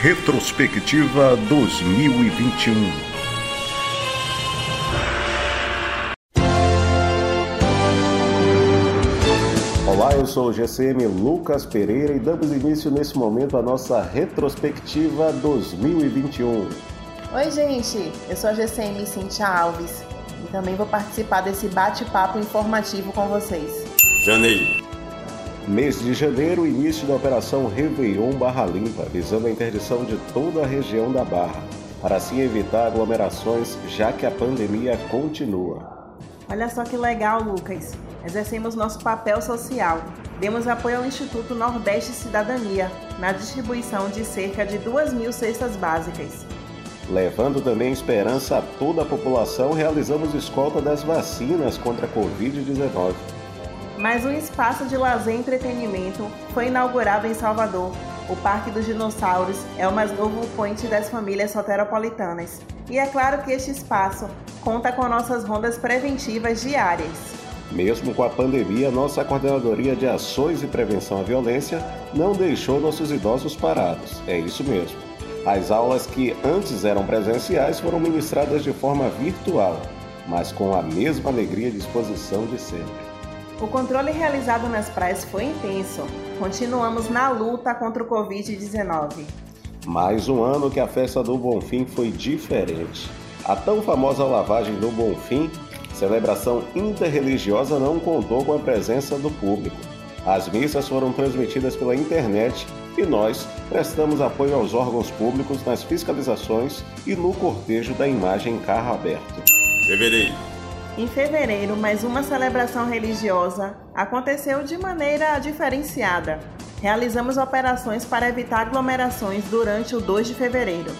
Retrospectiva 2021. Olá, eu sou o GCM Lucas Pereira e damos início nesse momento à nossa retrospectiva 2021. Oi, gente, eu sou a GCM Cintia Alves e também vou participar desse bate-papo informativo com vocês. Janeiro. Mês de janeiro, início da Operação Réveillon Barra Limpa, visando a interdição de toda a região da Barra, para assim evitar aglomerações, já que a pandemia continua. Olha só que legal, Lucas. Exercemos nosso papel social. Demos apoio ao Instituto Nordeste Cidadania na distribuição de cerca de 2 mil cestas básicas. Levando também esperança a toda a população, realizamos escolta das vacinas contra a Covid-19 mais um espaço de lazer e entretenimento foi inaugurado em Salvador. O Parque dos Dinossauros é o mais novo point das famílias soteropolitanas. E é claro que este espaço conta com nossas rondas preventivas diárias. Mesmo com a pandemia, nossa Coordenadoria de Ações e Prevenção à Violência não deixou nossos idosos parados. É isso mesmo. As aulas que antes eram presenciais foram ministradas de forma virtual, mas com a mesma alegria e disposição de sempre. O controle realizado nas praias foi intenso. Continuamos na luta contra o Covid-19. Mais um ano que a festa do Bonfim foi diferente. A tão famosa lavagem do Bonfim, celebração interreligiosa, não contou com a presença do público. As missas foram transmitidas pela internet e nós prestamos apoio aos órgãos públicos nas fiscalizações e no cortejo da imagem carro aberto. Fevereiro. Em fevereiro, mais uma celebração religiosa aconteceu de maneira diferenciada. Realizamos operações para evitar aglomerações durante o 2 de fevereiro.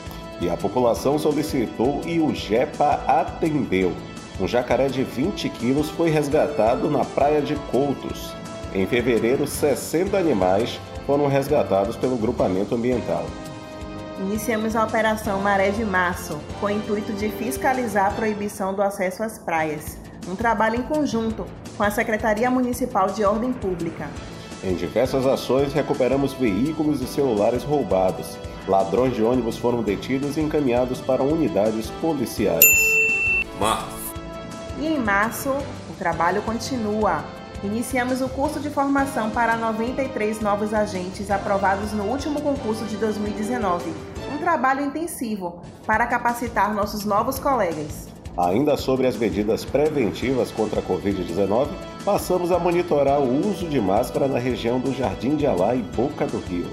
E a população solicitou e o GEPA atendeu. Um jacaré de 20 quilos foi resgatado na praia de Coutos. Em fevereiro, 60 animais foram resgatados pelo grupamento ambiental iniciamos a Operação Maré de Março, com o intuito de fiscalizar a proibição do acesso às praias. Um trabalho em conjunto com a Secretaria Municipal de Ordem Pública. Em diversas ações, recuperamos veículos e celulares roubados. Ladrões de ônibus foram detidos e encaminhados para unidades policiais. Março. E em março, o trabalho continua. Iniciamos o curso de formação para 93 novos agentes aprovados no último concurso de 2019. Um trabalho intensivo para capacitar nossos novos colegas. Ainda sobre as medidas preventivas contra a Covid-19, passamos a monitorar o uso de máscara na região do Jardim de Alá e Boca do Rio.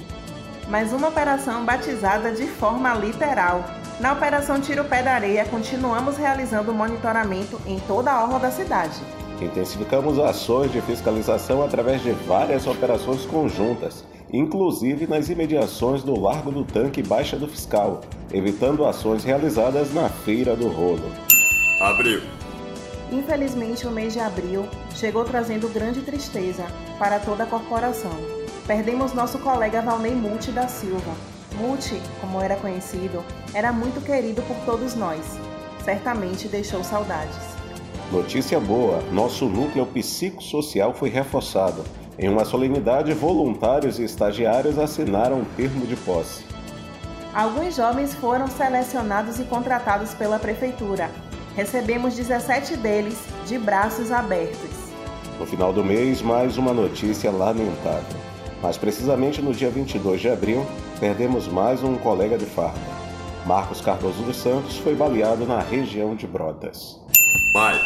Mais uma operação batizada de forma literal. Na Operação Tiro Pé da Areia, continuamos realizando monitoramento em toda a orla da cidade. Intensificamos ações de fiscalização através de várias operações conjuntas, inclusive nas imediações do Largo do Tanque e Baixa do Fiscal, evitando ações realizadas na Feira do Rolo. Abril. Infelizmente, o mês de abril chegou trazendo grande tristeza para toda a corporação. Perdemos nosso colega Valnei Multi da Silva. Multi, como era conhecido, era muito querido por todos nós. Certamente deixou saudades. Notícia boa: nosso núcleo psicossocial foi reforçado. Em uma solenidade, voluntários e estagiários assinaram um termo de posse. Alguns jovens foram selecionados e contratados pela prefeitura. Recebemos 17 deles de braços abertos. No final do mês, mais uma notícia lamentável. Mas precisamente no dia 22 de abril, perdemos mais um colega de farda. Marcos Cardoso dos Santos foi baleado na região de Brotas. Maio.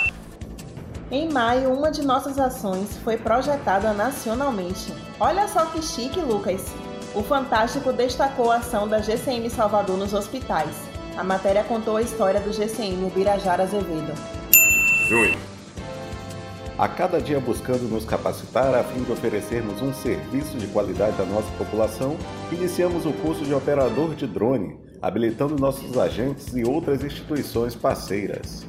Em maio, uma de nossas ações foi projetada nacionalmente. Olha só que chique, Lucas! O Fantástico destacou a ação da GCM Salvador nos hospitais. A matéria contou a história do GCM Birajara Azevedo. Junho. A cada dia buscando nos capacitar a fim de oferecermos um serviço de qualidade à nossa população, iniciamos o curso de operador de drone, habilitando nossos agentes e outras instituições parceiras.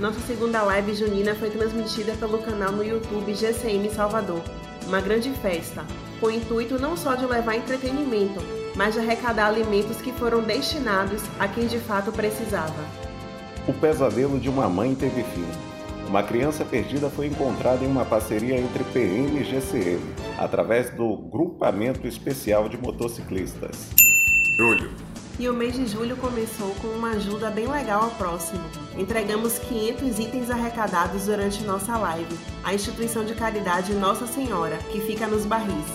Nossa segunda live junina foi transmitida pelo canal no YouTube GCM Salvador. Uma grande festa, com o intuito não só de levar entretenimento, mas de arrecadar alimentos que foram destinados a quem de fato precisava. O pesadelo de uma mãe teve fim. Uma criança perdida foi encontrada em uma parceria entre PM e GCM, através do Grupamento Especial de Motociclistas. Julho. E o mês de julho começou com uma ajuda bem legal ao próximo. Entregamos 500 itens arrecadados durante nossa live. A instituição de caridade Nossa Senhora, que fica nos barris.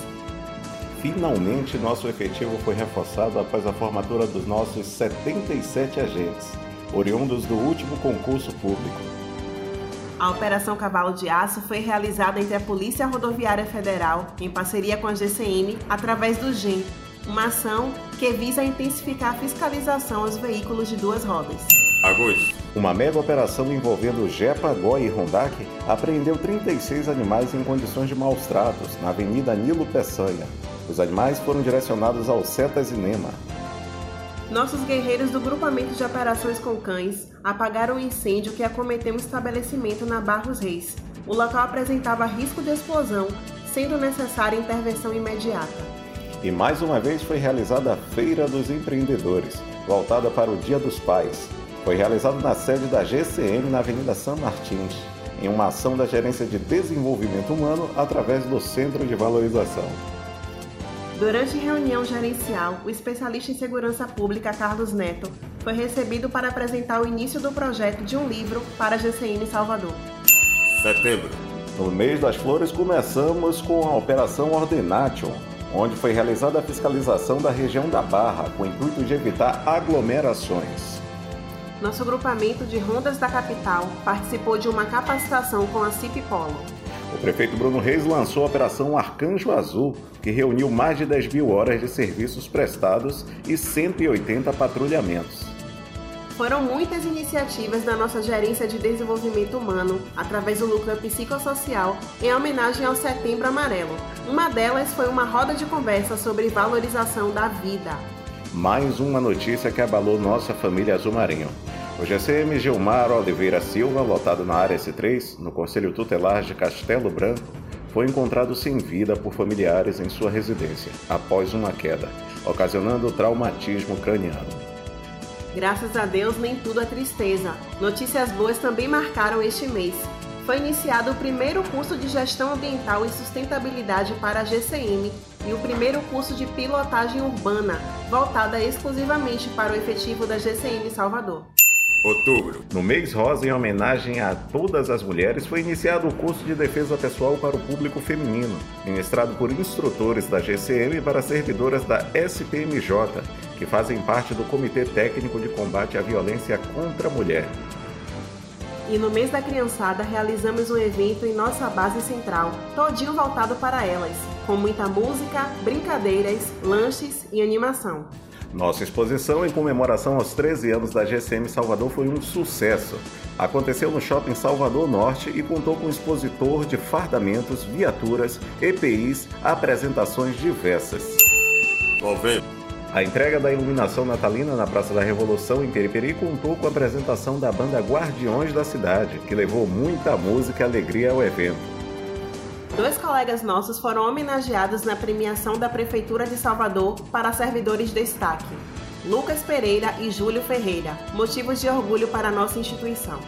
Finalmente, nosso efetivo foi reforçado após a formatura dos nossos 77 agentes, oriundos do último concurso público. A Operação Cavalo de Aço foi realizada entre a Polícia Rodoviária Federal, em parceria com a GCM, através do GEM, uma ação que visa intensificar a fiscalização aos veículos de duas rodas. Agosto. Uma mega operação envolvendo Jepa, Goi e Hondak apreendeu 36 animais em condições de maus tratos na Avenida Nilo Peçanha. Os animais foram direcionados ao Cetas e Nema. Nossos guerreiros do Grupamento de Operações com Cães apagaram o incêndio que acometeu um estabelecimento na Barros Reis. O local apresentava risco de explosão, sendo necessária intervenção imediata. E mais uma vez foi realizada a Feira dos Empreendedores, voltada para o Dia dos Pais. Foi realizado na sede da GCM na Avenida São Martins, em uma ação da Gerência de Desenvolvimento Humano através do Centro de Valorização. Durante reunião gerencial, o especialista em segurança pública Carlos Neto foi recebido para apresentar o início do projeto de um livro para a GCM Salvador. Setembro. No mês das flores, começamos com a Operação Ordenation, onde foi realizada a fiscalização da região da Barra, com o intuito de evitar aglomerações. Nosso grupamento de rondas da capital participou de uma capacitação com a CIP Polo. O prefeito Bruno Reis lançou a Operação Arcanjo Azul, que reuniu mais de 10 mil horas de serviços prestados e 180 patrulhamentos. Foram muitas iniciativas da nossa Gerência de Desenvolvimento Humano, através do Núcleo Psicossocial, em homenagem ao Setembro Amarelo. Uma delas foi uma roda de conversa sobre valorização da vida. Mais uma notícia que abalou nossa família Azul Marinho. O GCM Gilmar Oliveira Silva, lotado na área S3, no Conselho Tutelar de Castelo Branco, foi encontrado sem vida por familiares em sua residência, após uma queda, ocasionando traumatismo craniano. Graças a Deus, nem tudo é tristeza. Notícias boas também marcaram este mês. Foi iniciado o primeiro curso de Gestão Ambiental e Sustentabilidade para a GCM e o primeiro curso de Pilotagem Urbana, voltada exclusivamente para o efetivo da GCM Salvador. Outubro. No mês rosa, em homenagem a todas as mulheres, foi iniciado o curso de defesa pessoal para o público feminino, ministrado por instrutores da GCM para servidoras da SPMJ, que fazem parte do Comitê Técnico de Combate à Violência contra a Mulher. E no mês da criançada realizamos um evento em nossa base central, todinho voltado para elas, com muita música, brincadeiras, lanches e animação. Nossa exposição em comemoração aos 13 anos da GCM Salvador foi um sucesso. Aconteceu no Shopping Salvador Norte e contou com expositor de fardamentos, viaturas, EPIs, apresentações diversas. Novembro. A entrega da iluminação natalina na Praça da Revolução em Periperi contou com a apresentação da banda Guardiões da Cidade, que levou muita música e alegria ao evento. Dois colegas nossos foram homenageados na premiação da Prefeitura de Salvador para servidores de destaque. Lucas Pereira e Júlio Ferreira, motivos de orgulho para a nossa instituição.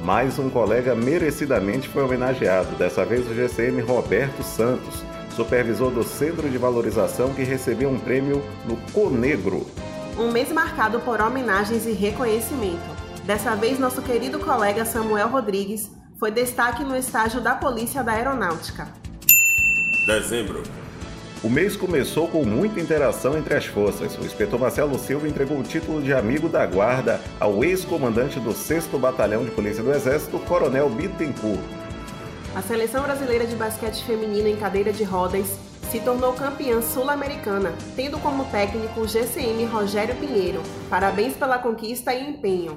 Mais um colega merecidamente foi homenageado, dessa vez o GCM Roberto Santos, supervisor do Centro de Valorização que recebeu um prêmio no Conegro. Um mês marcado por homenagens e reconhecimento. Dessa vez, nosso querido colega Samuel Rodrigues foi destaque no estágio da Polícia da Aeronáutica. Dezembro. O mês começou com muita interação entre as forças. O inspetor Marcelo Silva entregou o título de amigo da guarda ao ex-comandante do 6 Batalhão de Polícia do Exército, Coronel Bittencourt. A seleção brasileira de basquete feminino em cadeira de rodas se tornou campeã sul-americana, tendo como técnico o GCM Rogério Pinheiro. Parabéns pela conquista e empenho.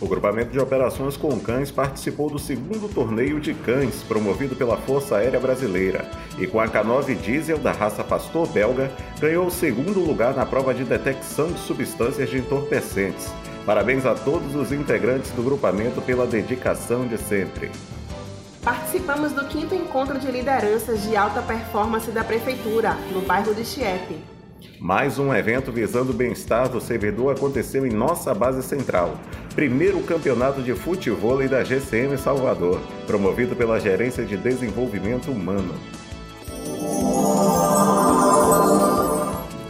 O grupamento de operações com cães participou do segundo torneio de cães promovido pela Força Aérea Brasileira e com a K9 Diesel da raça Pastor Belga ganhou o segundo lugar na prova de detecção de substâncias de entorpecentes. Parabéns a todos os integrantes do grupamento pela dedicação de sempre. Participamos do quinto encontro de lideranças de alta performance da Prefeitura, no bairro de Chiepe. Mais um evento visando o bem-estar do servidor aconteceu em nossa base central. Primeiro campeonato de futebol da GCM Salvador, promovido pela Gerência de Desenvolvimento Humano.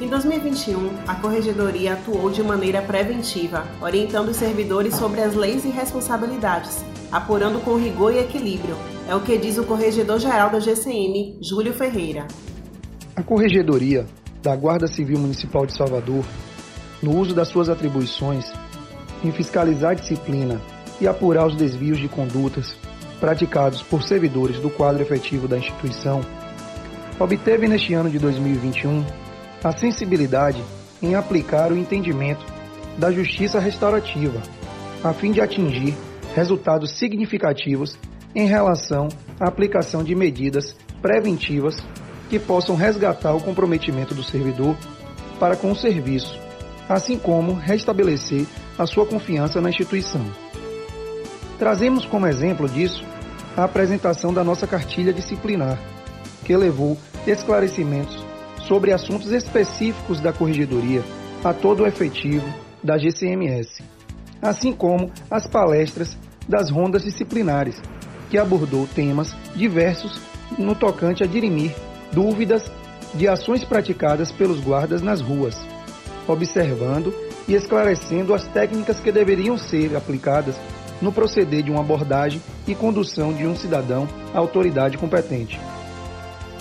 Em 2020, 2021, a Corregedoria atuou de maneira preventiva, orientando os servidores sobre as leis e responsabilidades, apurando com rigor e equilíbrio. É o que diz o Corregedor-Geral da GCM, Júlio Ferreira. A Corregedoria da Guarda Civil Municipal de Salvador, no uso das suas atribuições, em fiscalizar a disciplina e apurar os desvios de condutas praticados por servidores do quadro efetivo da instituição, obteve neste ano de 2021 a sensibilidade em aplicar o entendimento da justiça restaurativa, a fim de atingir resultados significativos em relação à aplicação de medidas preventivas que possam resgatar o comprometimento do servidor para com o serviço, assim como restabelecer a sua confiança na instituição. Trazemos como exemplo disso a apresentação da nossa cartilha disciplinar, que levou esclarecimentos sobre assuntos específicos da corregedoria a todo o efetivo da GCMS, assim como as palestras das rondas disciplinares, que abordou temas diversos no tocante a dirimir dúvidas de ações praticadas pelos guardas nas ruas, observando e esclarecendo as técnicas que deveriam ser aplicadas no proceder de uma abordagem e condução de um cidadão à autoridade competente.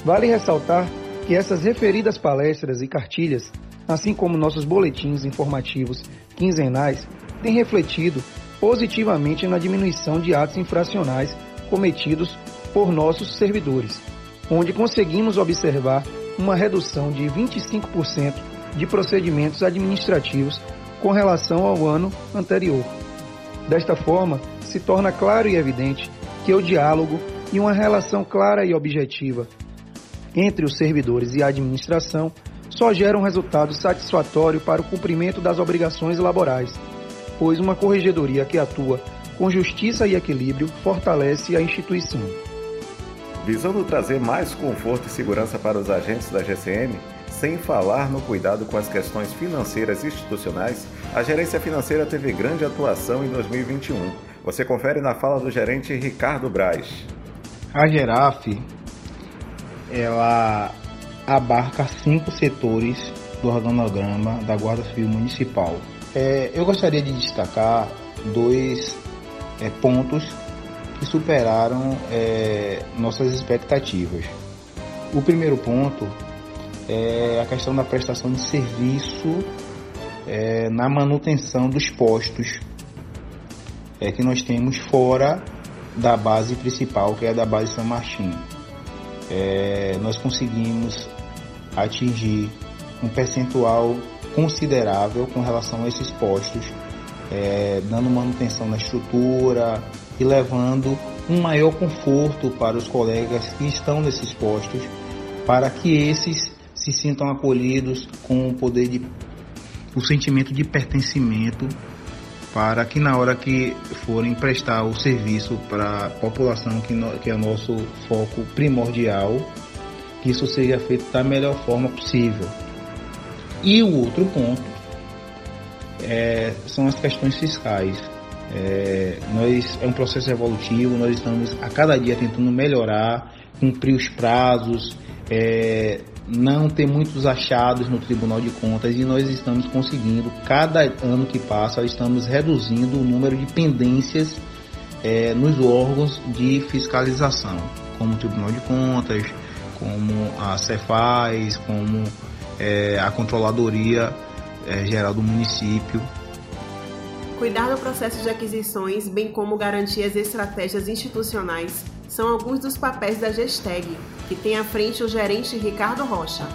Vale ressaltar que essas referidas palestras e cartilhas, assim como nossos boletins informativos quinzenais, têm refletido positivamente na diminuição de atos infracionais cometidos por nossos servidores, onde conseguimos observar uma redução de 25% de procedimentos administrativos com relação ao ano anterior. Desta forma, se torna claro e evidente que o diálogo e uma relação clara e objetiva entre os servidores e a administração só geram resultado satisfatório para o cumprimento das obrigações laborais, pois uma corregedoria que atua com justiça e equilíbrio fortalece a instituição. Visando trazer mais conforto e segurança para os agentes da GCM, sem falar no cuidado com as questões financeiras institucionais, a gerência financeira teve grande atuação em 2021. Você confere na fala do gerente Ricardo Braz. A Geraf ela abarca cinco setores do organograma da Guarda Civil Municipal. É, eu gostaria de destacar dois é, pontos que superaram é, nossas expectativas. O primeiro ponto é a questão da prestação de serviço é, na manutenção dos postos é, que nós temos fora da base principal, que é a da base São Martinho. É, nós conseguimos atingir um percentual considerável com relação a esses postos, é, dando manutenção na estrutura e levando um maior conforto para os colegas que estão nesses postos, para que esses se sintam acolhidos com o poder de o sentimento de pertencimento para que na hora que forem prestar o serviço para a população que, no, que é o nosso foco primordial, que isso seja feito da melhor forma possível. E o outro ponto é, são as questões fiscais. É, nós é um processo evolutivo, nós estamos a cada dia tentando melhorar, cumprir os prazos, é, não ter muitos achados no Tribunal de Contas e nós estamos conseguindo, cada ano que passa, estamos reduzindo o número de pendências é, nos órgãos de fiscalização, como o Tribunal de Contas, como a Cefaz, como é, a Controladoria é, Geral do Município. Cuidar do processo de aquisições, bem como garantir as estratégias institucionais, são alguns dos papéis da Gesteg, que tem à frente o gerente Ricardo Rocha.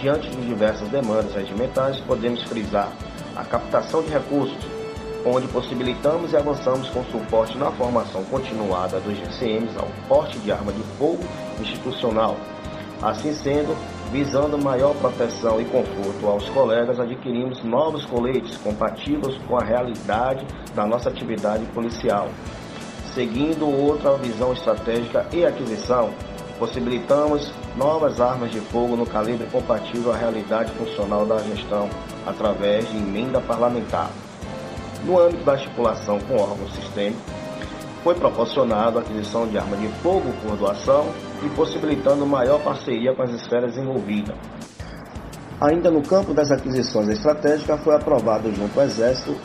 Diante de diversas demandas regimentais, podemos frisar a captação de recursos, onde possibilitamos e avançamos com suporte na formação continuada dos GCMs ao porte de arma de fogo institucional. Assim sendo, visando maior proteção e conforto aos colegas, adquirimos novos coletes compatíveis com a realidade da nossa atividade policial. Seguindo outra visão estratégica e aquisição, possibilitamos novas armas de fogo no calibre compatível à realidade funcional da gestão através de emenda parlamentar. No âmbito da estipulação com órgãos sistêmicos, foi proporcionado a aquisição de arma de fogo por doação e possibilitando maior parceria com as esferas envolvidas. Ainda no campo das aquisições estratégicas, foi aprovado junto ao Exército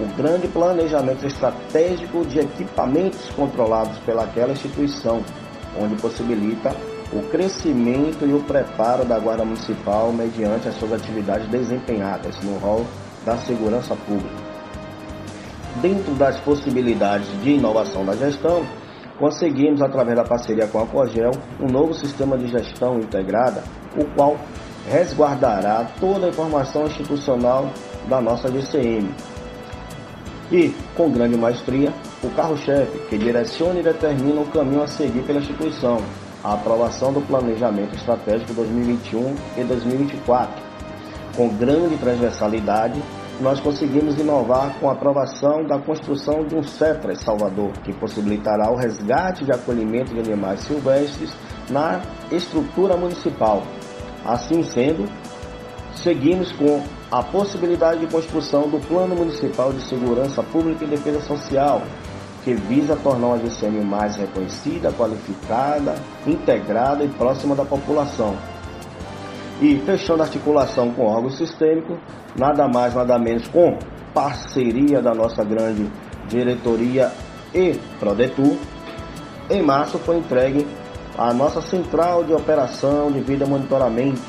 o grande planejamento estratégico de equipamentos controlados pelaquela instituição, onde possibilita o crescimento e o preparo da Guarda Municipal mediante as suas atividades desempenhadas no rol da segurança pública. Dentro das possibilidades de inovação da gestão, conseguimos, através da parceria com a Cogel, um novo sistema de gestão integrada, o qual resguardará toda a informação institucional da nossa GCM. E, com grande maestria, o carro-chefe, que direciona e determina o caminho a seguir pela instituição, a aprovação do Planejamento Estratégico 2021 e 2024. Com grande transversalidade, nós conseguimos inovar com a aprovação da construção de um CETRAS Salvador, que possibilitará o resgate de acolhimento de animais silvestres na estrutura municipal, Assim sendo, seguimos com a possibilidade de construção do Plano Municipal de Segurança Pública e Defesa Social, que visa tornar a GCM mais reconhecida, qualificada, integrada e próxima da população. E fechando a articulação com órgãos sistêmicos, nada mais, nada menos com parceria da nossa grande diretoria e Prodetur, em março foi entregue a nossa central de operação de vida monitoramento.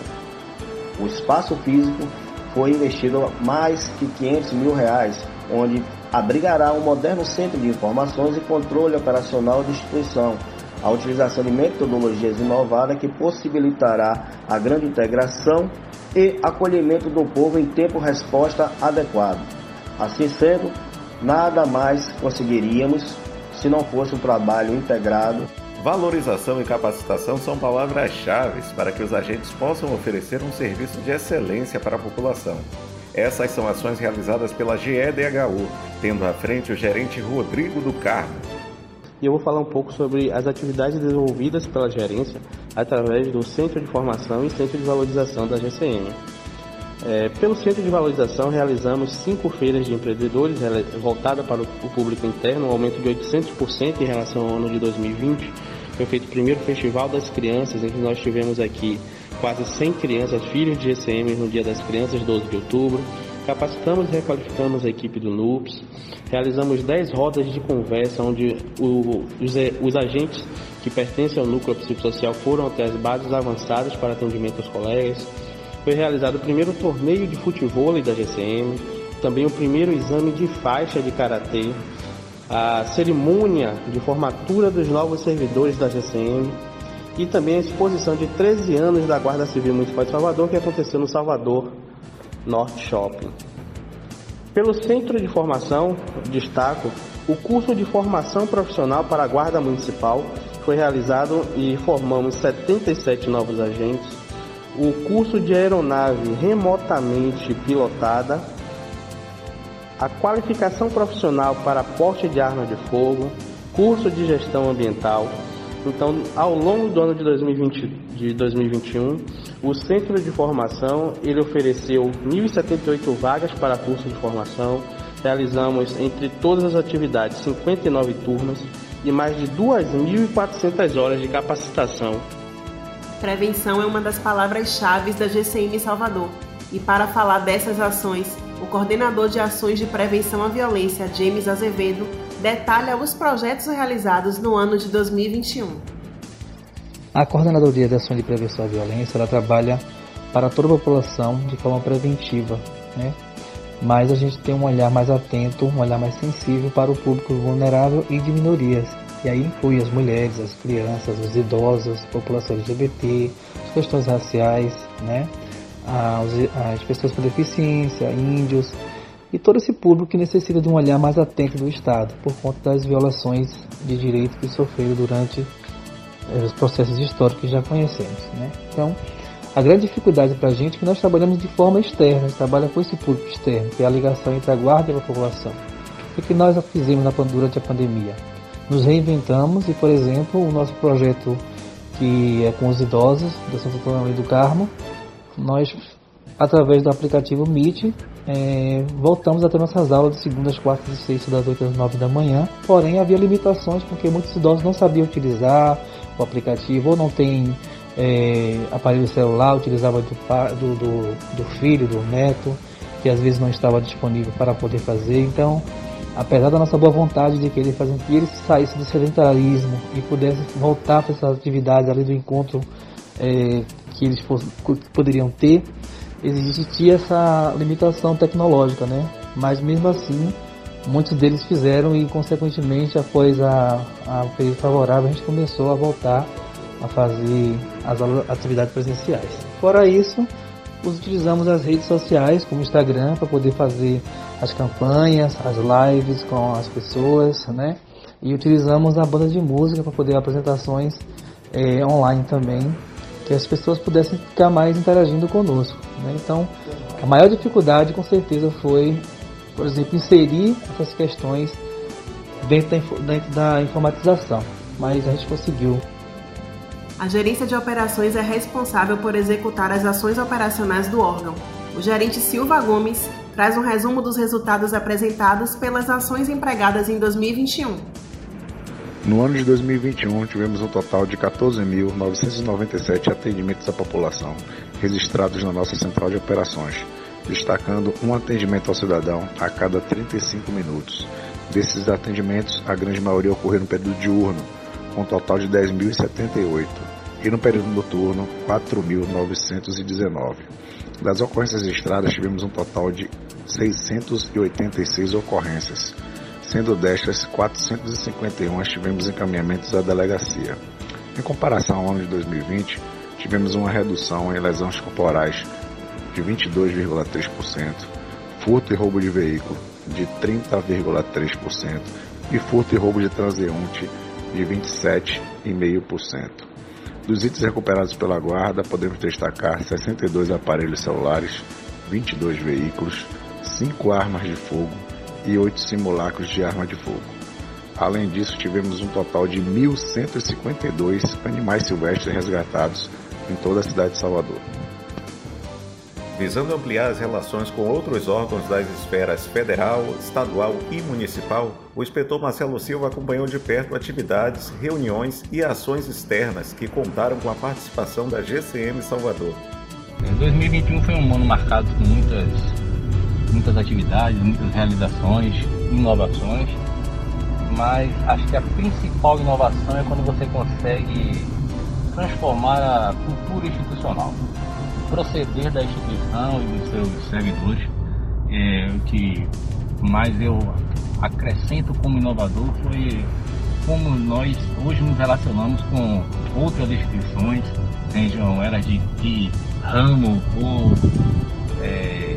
O espaço físico foi investido mais que 500 mil reais, onde abrigará um moderno centro de informações e controle operacional de instituição, a utilização de metodologias inovadas que possibilitará a grande integração e acolhimento do povo em tempo-resposta adequado. Assim sendo, nada mais conseguiríamos se não fosse um trabalho integrado Valorização e capacitação são palavras-chave para que os agentes possam oferecer um serviço de excelência para a população. Essas são ações realizadas pela GEDHU, tendo à frente o gerente Rodrigo do Carmo. E eu vou falar um pouco sobre as atividades desenvolvidas pela gerência através do Centro de Formação e Centro de Valorização da GCM. É, pelo Centro de Valorização, realizamos cinco feiras de empreendedores voltadas para o público interno, um aumento de 800% em relação ao ano de 2020. Foi feito o primeiro Festival das Crianças, em que nós tivemos aqui quase 100 crianças, filhos de GCM, no Dia das Crianças, 12 de outubro. Capacitamos e requalificamos a equipe do NUPS. Realizamos 10 rodas de conversa, onde o, os, os agentes que pertencem ao núcleo psicossocial foram até as bases avançadas para atendimento aos colegas foi realizado o primeiro torneio de futebol da GCM, também o primeiro exame de faixa de karatê, a cerimônia de formatura dos novos servidores da GCM e também a exposição de 13 anos da Guarda Civil Municipal de Salvador que aconteceu no Salvador Norte Shopping. Pelo Centro de Formação, destaco o curso de formação profissional para a Guarda Municipal foi realizado e formamos 77 novos agentes o curso de aeronave remotamente pilotada, a qualificação profissional para porte de arma de fogo, curso de gestão ambiental. Então, ao longo do ano de, 2020, de 2021, o Centro de Formação ele ofereceu 1.078 vagas para curso de formação. Realizamos, entre todas as atividades, 59 turmas e mais de 2.400 horas de capacitação Prevenção é uma das palavras-chave da GCM Salvador. E para falar dessas ações, o coordenador de ações de prevenção à violência, James Azevedo, detalha os projetos realizados no ano de 2021. A Coordenadoria de Ações de Prevenção à Violência ela trabalha para toda a população de forma preventiva, né? mas a gente tem um olhar mais atento, um olhar mais sensível para o público vulnerável e de minorias, e aí inclui as mulheres, as crianças, os idosos, população LGBT, as questões raciais, né? As, as pessoas com deficiência, índios e todo esse público que necessita de um olhar mais atento do Estado por conta das violações de direitos que sofreram durante eh, os processos históricos que já conhecemos. Né? Então, a grande dificuldade para a gente é que nós trabalhamos de forma externa, a gente trabalha com esse público externo, que é a ligação entre a guarda e a população. O que nós fizemos durante a pandemia? nos reinventamos e, por exemplo, o nosso projeto que é com os idosos da Santa Antônio do Carmo, nós, através do aplicativo Meet, é, voltamos a ter nossas aulas de segundas, quartas e sextas, das 8 às 9 da manhã. Porém, havia limitações porque muitos idosos não sabiam utilizar o aplicativo ou não têm é, aparelho celular, utilizava do, do, do, do filho, do neto, que às vezes não estava disponível para poder fazer. Então, apesar da nossa boa vontade de querer fazer que ele saísse do sedentarismo e pudesse voltar para essas atividades ali do encontro é, que eles poderiam ter, existia essa limitação tecnológica, né? Mas mesmo assim, muitos deles fizeram e consequentemente após a, a período favorável a gente começou a voltar a fazer as atividades presenciais. Fora isso, utilizamos as redes sociais como o Instagram para poder fazer as campanhas, as lives com as pessoas, né? E utilizamos a banda de música para poder apresentações é, online também, que as pessoas pudessem ficar mais interagindo conosco. Né? Então, a maior dificuldade com certeza foi, por exemplo, inserir essas questões dentro da, dentro da informatização, mas a gente conseguiu a gerência de operações é responsável por executar as ações operacionais do órgão. O gerente Silva Gomes traz um resumo dos resultados apresentados pelas ações empregadas em 2021. No ano de 2021, tivemos um total de 14.997 atendimentos à população registrados na nossa central de operações, destacando um atendimento ao cidadão a cada 35 minutos. Desses atendimentos, a grande maioria ocorreram no período diurno, com um total de 10.078 e no período noturno 4.919. Das ocorrências registradas, tivemos um total de 686 ocorrências, sendo destas 451 tivemos encaminhamentos à delegacia. Em comparação ao ano de 2020, tivemos uma redução em lesões corporais de 22,3%, furto e roubo de veículo de 30,3% e furto e roubo de transeunte de 27,5%. Dos itens recuperados pela Guarda, podemos destacar 62 aparelhos celulares, 22 veículos, 5 armas de fogo e 8 simulacros de arma de fogo. Além disso, tivemos um total de 1.152 animais silvestres resgatados em toda a cidade de Salvador. Visando ampliar as relações com outros órgãos das esferas federal, estadual e municipal, o inspetor Marcelo Silva acompanhou de perto atividades, reuniões e ações externas que contaram com a participação da GCM Salvador. 2021 foi um ano marcado com muitas, muitas atividades, muitas realizações, inovações, mas acho que a principal inovação é quando você consegue transformar a cultura institucional proceder da instituição e dos seus servidores. É, o que mais eu acrescento como inovador foi como nós hoje nos relacionamos com outras instituições, sejam elas de, de ramo ou é,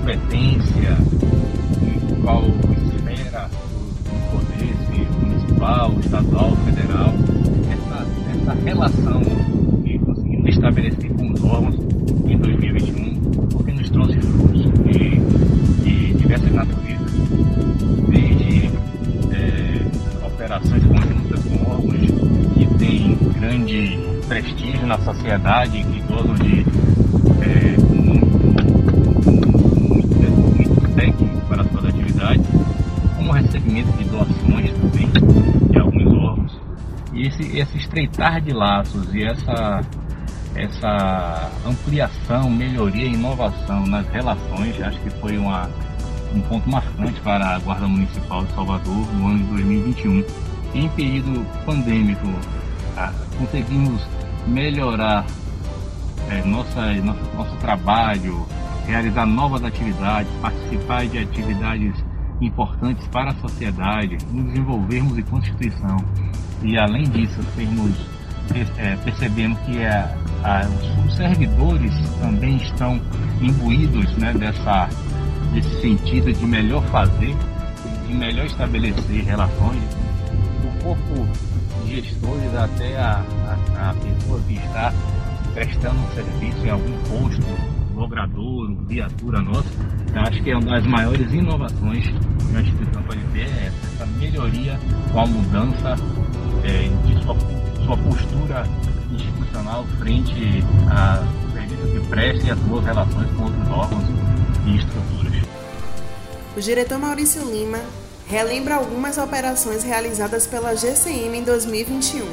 competência, em qual esfera do poder municipal, estadual, federal, essa, essa relação estabelecido com os órgãos em 2021, porque nos trouxe frutos de, de diversas naturezas, desde é, operações conjuntas com órgãos que têm grande prestígio na sociedade, que gozam de estreitar de laços e essa essa ampliação, melhoria e inovação nas relações, acho que foi uma, um ponto marcante para a Guarda Municipal de Salvador no ano de 2021. Em período pandêmico, ah, conseguimos melhorar é, nossa, nosso, nosso trabalho, realizar novas atividades, participar de atividades importantes para a sociedade, nos desenvolvermos em Constituição e, além disso, termos é, percebemos que a, a, os servidores também estão imbuídos né, dessa, desse sentido de melhor fazer, de melhor estabelecer relações. O corpo gestores até a, a, a pessoa que está prestando um serviço em algum posto, logrador, viatura nossa, eu acho que é uma das maiores inovações que a instituição ter é essa, essa melhoria com a mudança é, de sua sua postura institucional frente a serviço que presta e as boas relações com outros órgãos e estruturas. O diretor Maurício Lima relembra algumas operações realizadas pela GCM em 2021.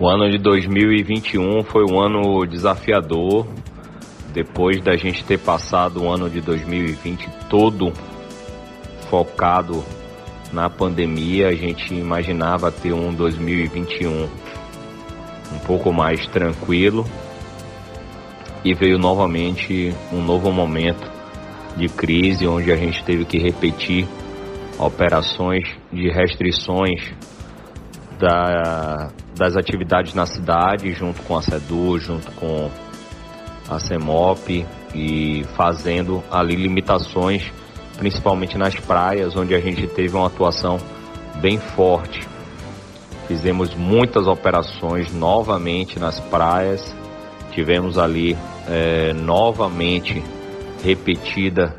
O ano de 2021 foi um ano desafiador, depois da gente ter passado o ano de 2020 todo focado na pandemia, a gente imaginava ter um 2021 um pouco mais tranquilo. E veio novamente um novo momento de crise onde a gente teve que repetir operações de restrições da, das atividades na cidade, junto com a SEDU, junto com a CEMOP e fazendo ali limitações, principalmente nas praias, onde a gente teve uma atuação bem forte. Fizemos muitas operações novamente nas praias, tivemos ali é, novamente repetida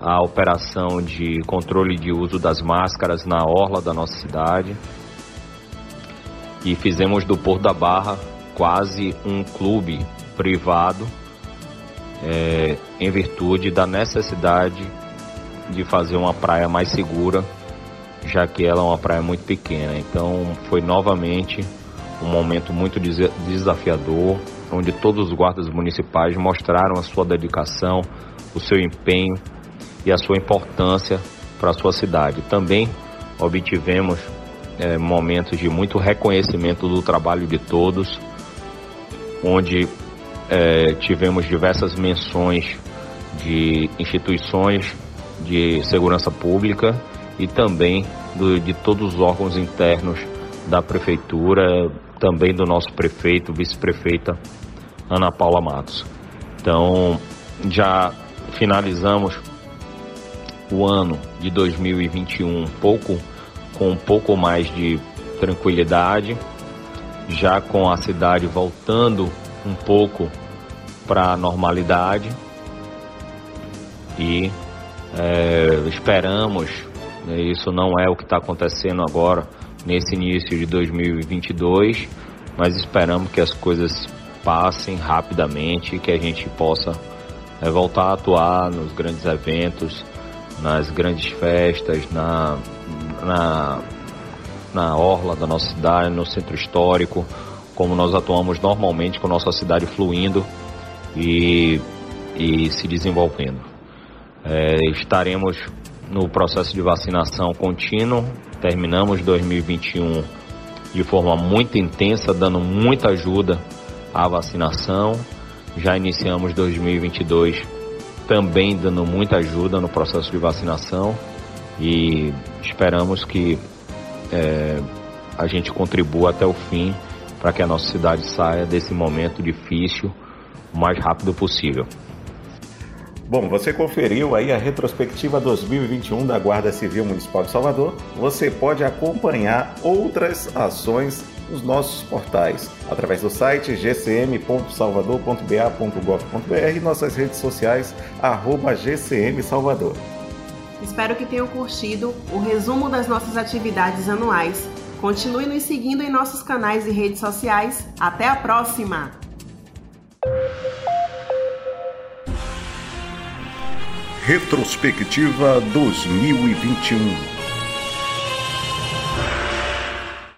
a operação de controle de uso das máscaras na orla da nossa cidade e fizemos do Porto da Barra quase um clube privado é, em virtude da necessidade de fazer uma praia mais segura, já que ela é uma praia muito pequena. Então foi novamente um momento muito desafiador, onde todos os guardas municipais mostraram a sua dedicação, o seu empenho e a sua importância para a sua cidade. Também obtivemos é, momentos de muito reconhecimento do trabalho de todos, onde é, tivemos diversas menções de instituições de segurança pública e também do, de todos os órgãos internos da prefeitura, também do nosso prefeito, vice-prefeita Ana Paula Matos. Então, já finalizamos o ano de 2021 um pouco com um pouco mais de tranquilidade, já com a cidade voltando um pouco para a normalidade e é, esperamos, né, isso não é o que está acontecendo agora nesse início de 2022, mas esperamos que as coisas passem rapidamente e que a gente possa é, voltar a atuar nos grandes eventos, nas grandes festas, na, na, na orla da nossa cidade, no centro histórico, como nós atuamos normalmente com nossa cidade fluindo e, e se desenvolvendo. É, estaremos no processo de vacinação contínuo, terminamos 2021 de forma muito intensa, dando muita ajuda à vacinação. Já iniciamos 2022 também dando muita ajuda no processo de vacinação e esperamos que é, a gente contribua até o fim para que a nossa cidade saia desse momento difícil o mais rápido possível. Bom, você conferiu aí a retrospectiva 2021 da Guarda Civil Municipal de Salvador. Você pode acompanhar outras ações nos nossos portais, através do site gcm.salvador.ba.gov.br e nossas redes sociais, arroba. Espero que tenham curtido o resumo das nossas atividades anuais. Continue nos seguindo em nossos canais e redes sociais. Até a próxima! Retrospectiva 2021